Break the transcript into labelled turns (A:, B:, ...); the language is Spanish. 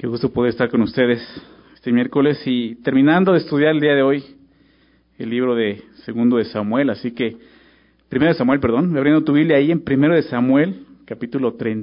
A: Qué gusto poder estar con ustedes este miércoles y terminando de estudiar el día de hoy el libro de Segundo de Samuel, así que Primero de Samuel, perdón, me abriendo tu Biblia ahí en Primero de Samuel, capítulo 30.